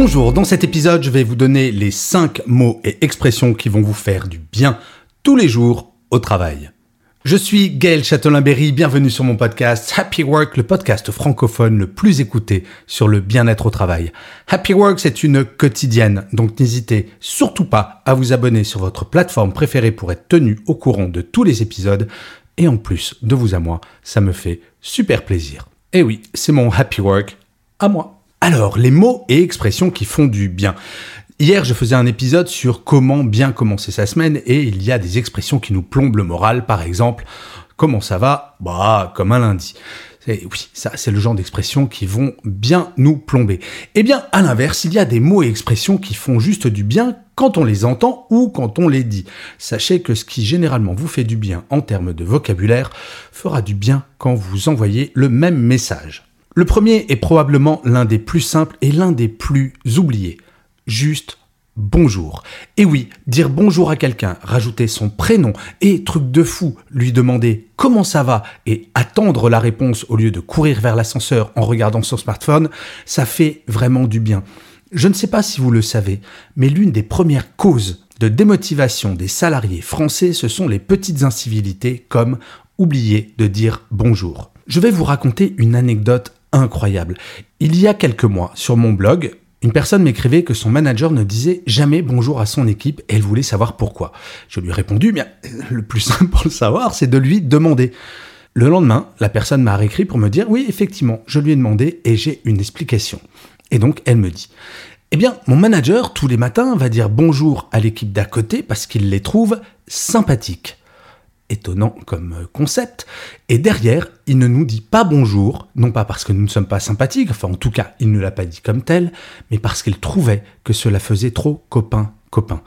Bonjour, dans cet épisode, je vais vous donner les 5 mots et expressions qui vont vous faire du bien tous les jours au travail. Je suis Gaël Châtelain-Berry, bienvenue sur mon podcast Happy Work, le podcast francophone le plus écouté sur le bien-être au travail. Happy Work, c'est une quotidienne, donc n'hésitez surtout pas à vous abonner sur votre plateforme préférée pour être tenu au courant de tous les épisodes. Et en plus, de vous à moi, ça me fait super plaisir. Et oui, c'est mon Happy Work à moi. Alors, les mots et expressions qui font du bien. Hier, je faisais un épisode sur comment bien commencer sa semaine et il y a des expressions qui nous plombent le moral. Par exemple, comment ça va? Bah, comme un lundi. oui, ça, c'est le genre d'expressions qui vont bien nous plomber. Eh bien, à l'inverse, il y a des mots et expressions qui font juste du bien quand on les entend ou quand on les dit. Sachez que ce qui généralement vous fait du bien en termes de vocabulaire fera du bien quand vous envoyez le même message. Le premier est probablement l'un des plus simples et l'un des plus oubliés juste bonjour. Et oui, dire bonjour à quelqu'un, rajouter son prénom et, truc de fou, lui demander comment ça va et attendre la réponse au lieu de courir vers l'ascenseur en regardant son smartphone, ça fait vraiment du bien. Je ne sais pas si vous le savez, mais l'une des premières causes de démotivation des salariés français, ce sont les petites incivilités comme oublier de dire bonjour. Je vais vous raconter une anecdote incroyable. Il y a quelques mois, sur mon blog, une personne m'écrivait que son manager ne disait jamais bonjour à son équipe et elle voulait savoir pourquoi. Je lui ai répondu, bien, le plus simple pour le savoir, c'est de lui demander. Le lendemain, la personne m'a réécrit pour me dire, oui, effectivement, je lui ai demandé et j'ai une explication. Et donc, elle me dit, eh bien, mon manager, tous les matins, va dire bonjour à l'équipe d'à côté parce qu'il les trouve sympathiques étonnant comme euh, concept. Et derrière, il ne nous dit pas bonjour, non pas parce que nous ne sommes pas sympathiques, enfin en tout cas, il ne l'a pas dit comme tel, mais parce qu'il trouvait que cela faisait trop copain-copain.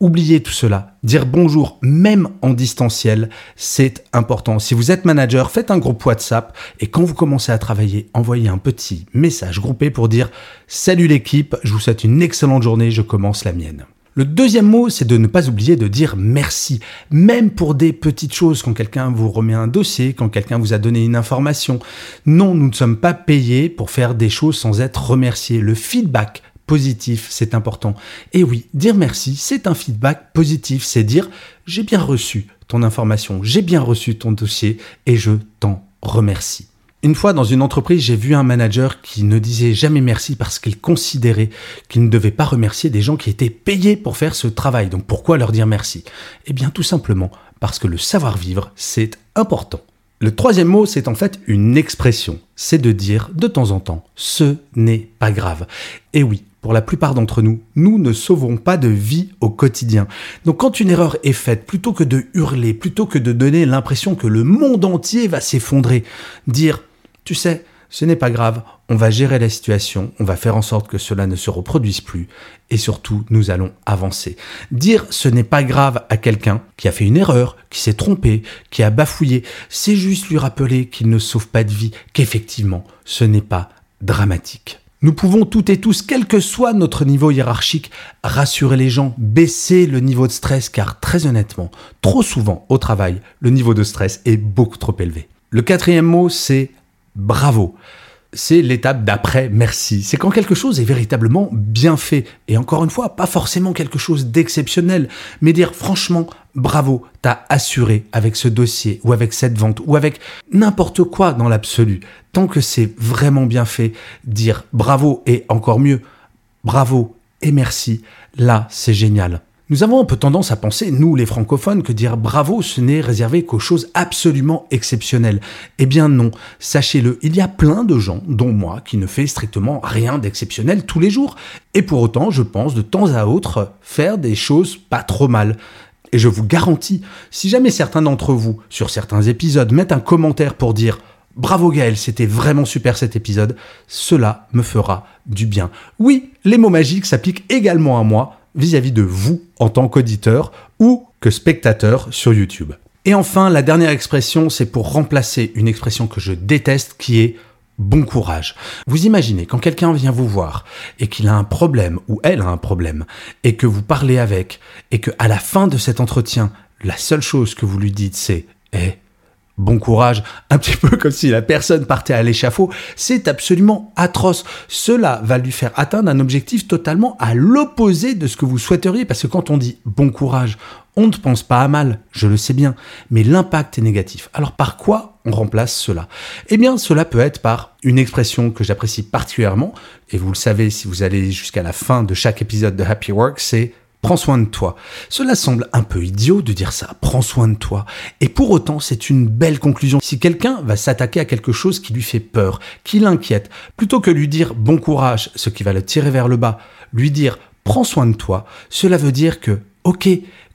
Oubliez tout cela. Dire bonjour, même en distanciel, c'est important. Si vous êtes manager, faites un groupe WhatsApp et quand vous commencez à travailler, envoyez un petit message groupé pour dire Salut l'équipe, je vous souhaite une excellente journée, je commence la mienne. Le deuxième mot, c'est de ne pas oublier de dire merci, même pour des petites choses, quand quelqu'un vous remet un dossier, quand quelqu'un vous a donné une information. Non, nous ne sommes pas payés pour faire des choses sans être remerciés. Le feedback positif, c'est important. Et oui, dire merci, c'est un feedback positif, c'est dire j'ai bien reçu ton information, j'ai bien reçu ton dossier et je t'en remercie. Une fois dans une entreprise, j'ai vu un manager qui ne disait jamais merci parce qu'il considérait qu'il ne devait pas remercier des gens qui étaient payés pour faire ce travail. Donc pourquoi leur dire merci? Eh bien tout simplement parce que le savoir-vivre, c'est important. Le troisième mot, c'est en fait une expression. C'est de dire de temps en temps, ce n'est pas grave. Et oui, pour la plupart d'entre nous, nous ne sauvons pas de vie au quotidien. Donc quand une erreur est faite, plutôt que de hurler, plutôt que de donner l'impression que le monde entier va s'effondrer, dire tu sais, ce n'est pas grave, on va gérer la situation, on va faire en sorte que cela ne se reproduise plus, et surtout, nous allons avancer. Dire ce n'est pas grave à quelqu'un qui a fait une erreur, qui s'est trompé, qui a bafouillé, c'est juste lui rappeler qu'il ne sauve pas de vie, qu'effectivement, ce n'est pas dramatique. Nous pouvons toutes et tous, quel que soit notre niveau hiérarchique, rassurer les gens, baisser le niveau de stress, car très honnêtement, trop souvent au travail, le niveau de stress est beaucoup trop élevé. Le quatrième mot, c'est bravo. C'est l'étape d'après merci. C'est quand quelque chose est véritablement bien fait. Et encore une fois, pas forcément quelque chose d'exceptionnel, mais dire franchement bravo, t'as assuré avec ce dossier ou avec cette vente ou avec n'importe quoi dans l'absolu. Tant que c'est vraiment bien fait, dire bravo et encore mieux, bravo et merci, là c'est génial. Nous avons un peu tendance à penser, nous les francophones, que dire bravo ce n'est réservé qu'aux choses absolument exceptionnelles. Eh bien non, sachez-le, il y a plein de gens, dont moi, qui ne fait strictement rien d'exceptionnel tous les jours. Et pour autant, je pense de temps à autre faire des choses pas trop mal. Et je vous garantis, si jamais certains d'entre vous, sur certains épisodes, mettent un commentaire pour dire Bravo Gaël, c'était vraiment super cet épisode. Cela me fera du bien. Oui, les mots magiques s'appliquent également à moi vis-à-vis de vous en tant qu'auditeur ou que spectateur sur YouTube. Et enfin, la dernière expression, c'est pour remplacer une expression que je déteste qui est bon courage. Vous imaginez quand quelqu'un vient vous voir et qu'il a un problème ou elle a un problème et que vous parlez avec et que à la fin de cet entretien, la seule chose que vous lui dites c'est "Eh, bon courage, un petit peu comme si la personne partait à l'échafaud, c'est absolument atroce. Cela va lui faire atteindre un objectif totalement à l'opposé de ce que vous souhaiteriez, parce que quand on dit bon courage, on ne pense pas à mal, je le sais bien, mais l'impact est négatif. Alors par quoi on remplace cela? Eh bien, cela peut être par une expression que j'apprécie particulièrement, et vous le savez si vous allez jusqu'à la fin de chaque épisode de Happy Work, c'est prends soin de toi. Cela semble un peu idiot de dire ça, prends soin de toi. Et pour autant, c'est une belle conclusion. Si quelqu'un va s'attaquer à quelque chose qui lui fait peur, qui l'inquiète, plutôt que lui dire bon courage, ce qui va le tirer vers le bas, lui dire prends soin de toi, cela veut dire que, ok,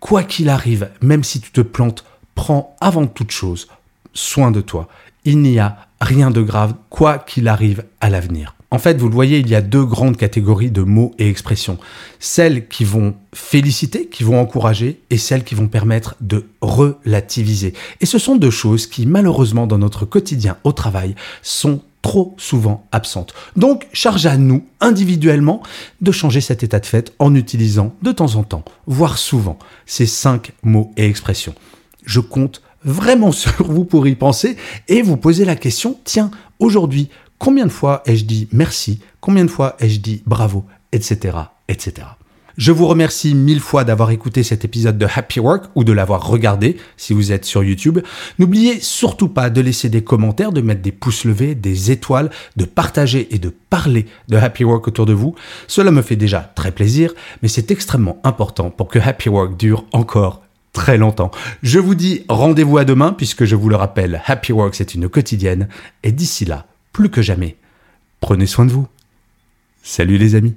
quoi qu'il arrive, même si tu te plantes, prends avant toute chose soin de toi. Il n'y a rien de grave, quoi qu'il arrive à l'avenir. En fait, vous le voyez, il y a deux grandes catégories de mots et expressions. Celles qui vont féliciter, qui vont encourager, et celles qui vont permettre de relativiser. Et ce sont deux choses qui, malheureusement, dans notre quotidien au travail, sont trop souvent absentes. Donc, charge à nous, individuellement, de changer cet état de fait en utilisant de temps en temps, voire souvent, ces cinq mots et expressions. Je compte vraiment sur vous pour y penser et vous poser la question, tiens, aujourd'hui, Combien de fois ai-je dit merci Combien de fois ai-je dit bravo Etc. etc. Je vous remercie mille fois d'avoir écouté cet épisode de Happy Work ou de l'avoir regardé si vous êtes sur YouTube. N'oubliez surtout pas de laisser des commentaires, de mettre des pouces levés, des étoiles, de partager et de parler de Happy Work autour de vous. Cela me fait déjà très plaisir, mais c'est extrêmement important pour que Happy Work dure encore très longtemps. Je vous dis rendez-vous à demain puisque je vous le rappelle, Happy Work c'est une quotidienne et d'ici là, plus que jamais. Prenez soin de vous. Salut les amis.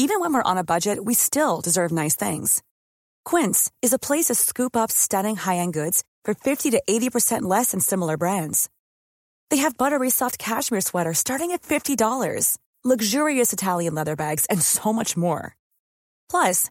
Even when we're on a budget, we still deserve nice things. Quince is a place to scoop up stunning high-end goods for 50 to 80% less than similar brands. They have buttery soft cashmere sweaters starting at $50, luxurious Italian leather bags, and so much more. Plus,